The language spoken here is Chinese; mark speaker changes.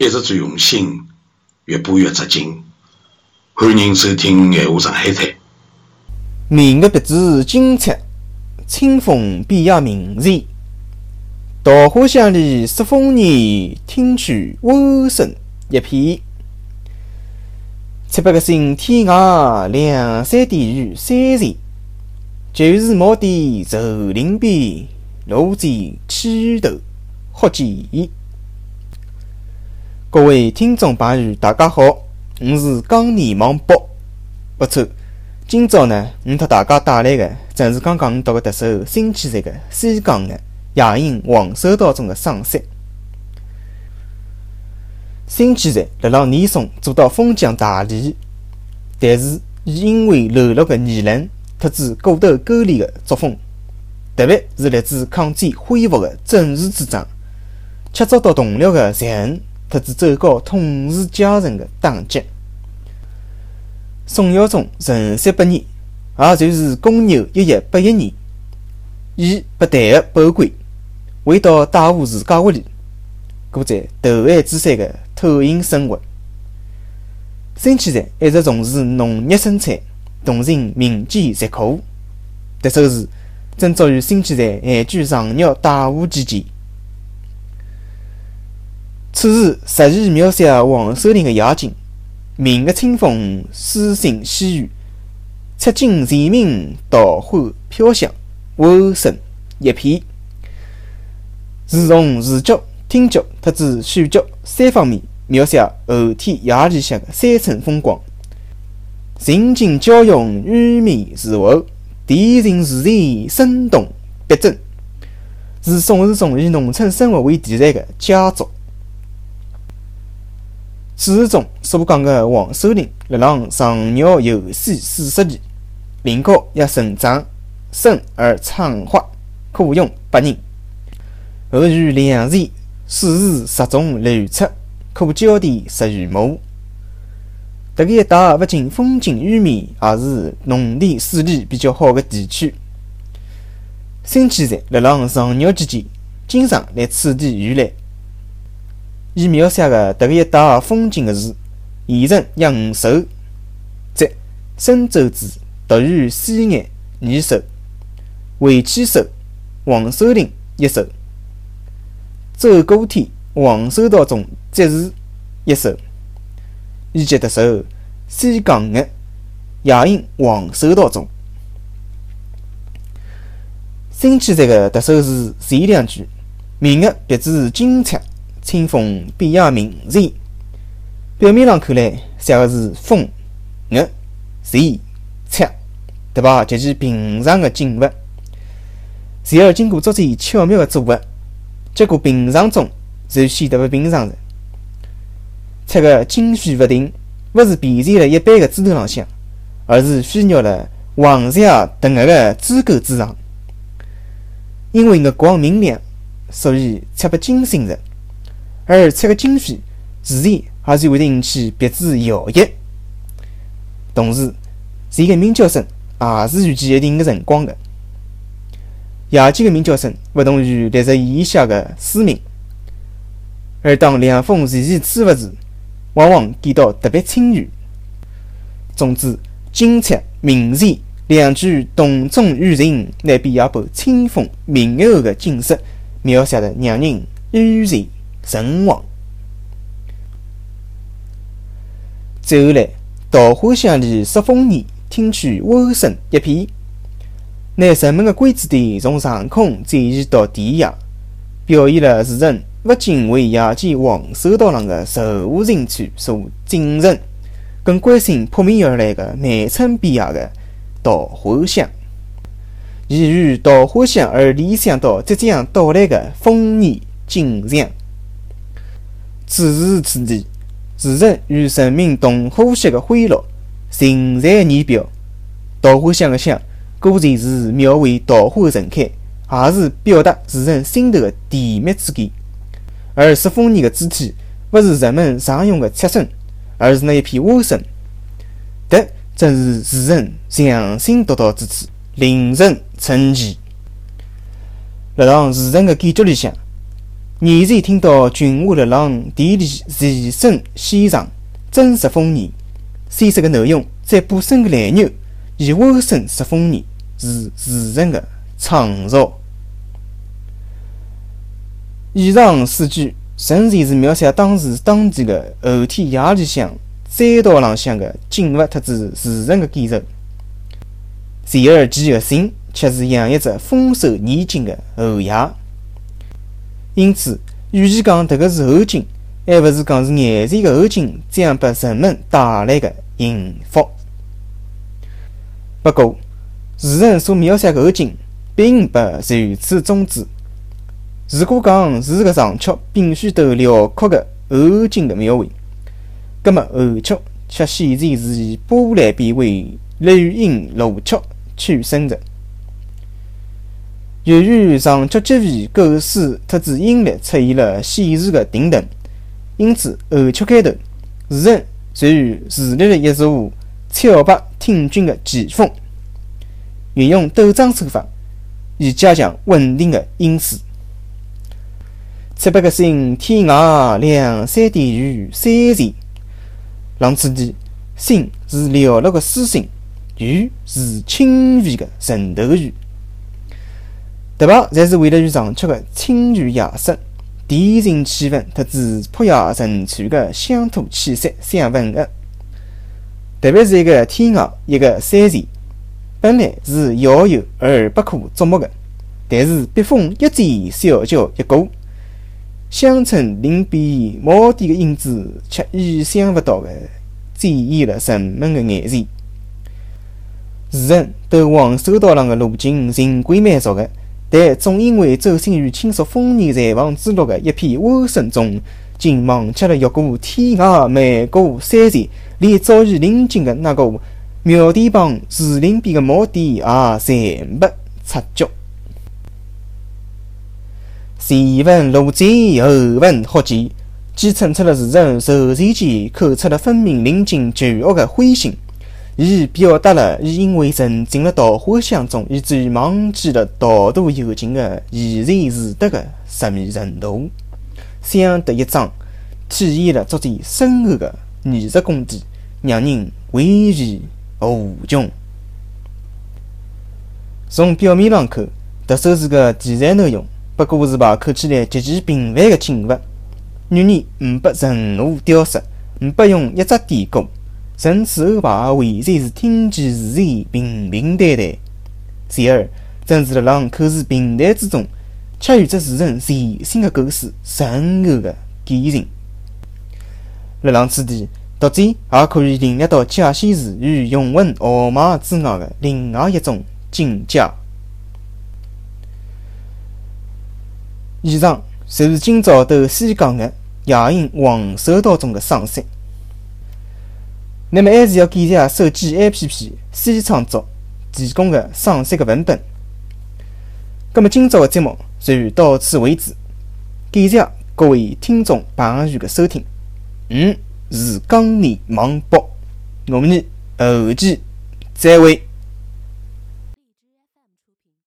Speaker 1: 一直最用心，越播越扎劲。欢迎收听《闲话上海滩》。
Speaker 2: 明月别致金彩，清风变呀明艳。稻花香里说丰年，听取蛙声一片。七八个星天外，两三点雨山前。旧时茅店社林边，路见溪头好见。各位听众朋友，大家好，我是江泥王博。不错，今朝呢，我给大家带来的正是刚刚我读的特首辛弃疾的《西江月》，夜饮黄州道中的赏析。辛弃疾辣辣年松做到封疆大吏，但是伊因为流落的言论。特指过头勾连的作风，特别是来自抗战恢复的正义主张，却遭到同僚的残忍，特指走高统治阶层的打击。宋孝宗承三八年，也就是公牛一一八一年，以不但的报官，回到大户自家屋里，过在投案之山的偷营生活。辛弃疾一直从事农业生产。同情民间疾苦，这首诗正足于辛弃疾闲居上饶大户期间。此诗实意描写黄守陵的。夜景：明月清风，诗情细雨，赤金蝉鸣，稻花飘香，蛙声一片。是从视觉、听觉特指嗅觉三方面描写后天夜里向的山村风。光。情景交融，语面词后，电情自然，生动逼真，是宋世宗以农村生活为题材的佳作。此诗中所讲的黄守陵，辣浪上饶游戏四十年，林高也成长，深而畅花，可用百人。后遇良田，四时十中流出，可浇地十余亩。这个一带不仅风景优美，也是农田水利比较好的地区。辛弃疾辣浪上饶之间，经常来此地游览。伊描写的这个一带风景的是：盐城养五首，即深州子、独于西岸二首，回去首、黄守陵一首，走过天黄守道中即是一首。以及特首《西江月》，夜饮黄州道中。新记载的特首是前两句：“明月别致金彩，清风变呀明艳。”表面上看来，写的是风、月、trời、彩，对吧？极其平常的景物。然而，经过作者巧妙的组合，结果平常中就显得不平常了。出个今非不定，勿是便在了一般的枝头浪向，而是飞绕了黄霞等额的枝钩之上。因为月光明亮，所以出不金星日，而出个经费，自然也就会引起别致摇曳。同时，这个鸣叫声也是预计一定的辰光的。夜间的鸣叫声不同于烈日炎下的嘶鸣，而当凉风徐徐吹拂时。往往感到特别清幽。总之，金彩明艳两句动中寓情，乃比一部清风明月后的景色描写得让人悠然神往。最后来，稻花香里说丰年，听取蛙声一片。拿人们的关注点从上空转移到地下，表现了诗人。不仅为夜间黄州道上的愁无人区所敬神，更关心扑面而来的南村边上的稻花香。伊于稻花香而联想到即将到来的丰年景象。此时此地，诗人与人民同呼吸的欢乐尽在言表。稻花香的香，果然是描绘稻花盛开，也是表达诗人心头的甜蜜之感。而十丰年的主体，不是人们常用的赤笋，而是那一片蛙声。这正是诗人匠心独到之处，令人称奇。辣浪诗人的感觉里向，年前听到群下了郎地里齐声献唱，真实风言。先说个内容，再补声个来牛，以尾声说风言，是自人的创造。以上四句，纯粹是描写当时当地的后天夜里向山道浪向的景物特子自然的感受。然而其核心却是洋溢着丰收年景的后夜。因此，与其讲迭个是后景，还勿是讲是眼前的后景将拨人们带来的幸福。不过，诗人所描写的后景并不就此终止。如果讲是个长曲必须都辽阔的后景的描绘，葛末后曲却显然是以波澜变为绿荫如曲取胜的。由于长曲结尾构思特子音律出现了显著的停顿，因此后曲开头，诗人就树立了一座峭拔挺峻的奇峰，运用陡涨手法以加强稳定的音势。七八个星，天涯两三点雨，三前。浪此地，星是寥落的星星，雨是轻微的晨头雨。特别侪是为了与长曲的清泉夜色、恬静气氛特子朴雅沉船的乡土气息相吻合。特别是一个天涯，一个山前，本来是遥有而不可捉摸的，但是笔锋一转，小桥一过。乡村林边耄耋的影子，却意想不到的展现了人们的眼前。诗人都往收道浪的路径尽管蛮熟的，但总因为走进于倾诉丰年财旺之路的一片蛙声中，竟忘记了越过天涯，漫过山前，连早已临近的那个庙殿旁树林边的茅店也暂不察觉。前文录载，后文获记，既衬出了诗人柔然间口出了分明临近巨恶的灰心，伊表达了伊因为沉浸了桃花香中，以至于忘记了道途有尽的怡然自得的神秘程度。相得益彰，体现了作者深厚的艺术功底，让人回味无穷。从表面上看，这首诗的题材内容。不过是把看起来极其平凡的景物，女人唔拨任何雕饰，唔拨用一只典故，甚至后排完全是听其自然，平平淡淡。然而，正是辣浪口是平淡之中，却有着诗人全新的构思，深厚的感情。辣浪此地，读者也可以领略到假仙词与咏文豪迈之外的另外一种境界。以上就是今朝头先讲的夜莺黄收道中的赏析。那么还是要感谢手机 APP 西创作提供的赏析的文本。那么今朝的节目就到此为止，感谢各位听众朋友的收听。嗯，是江宁忙播，我们后期再会。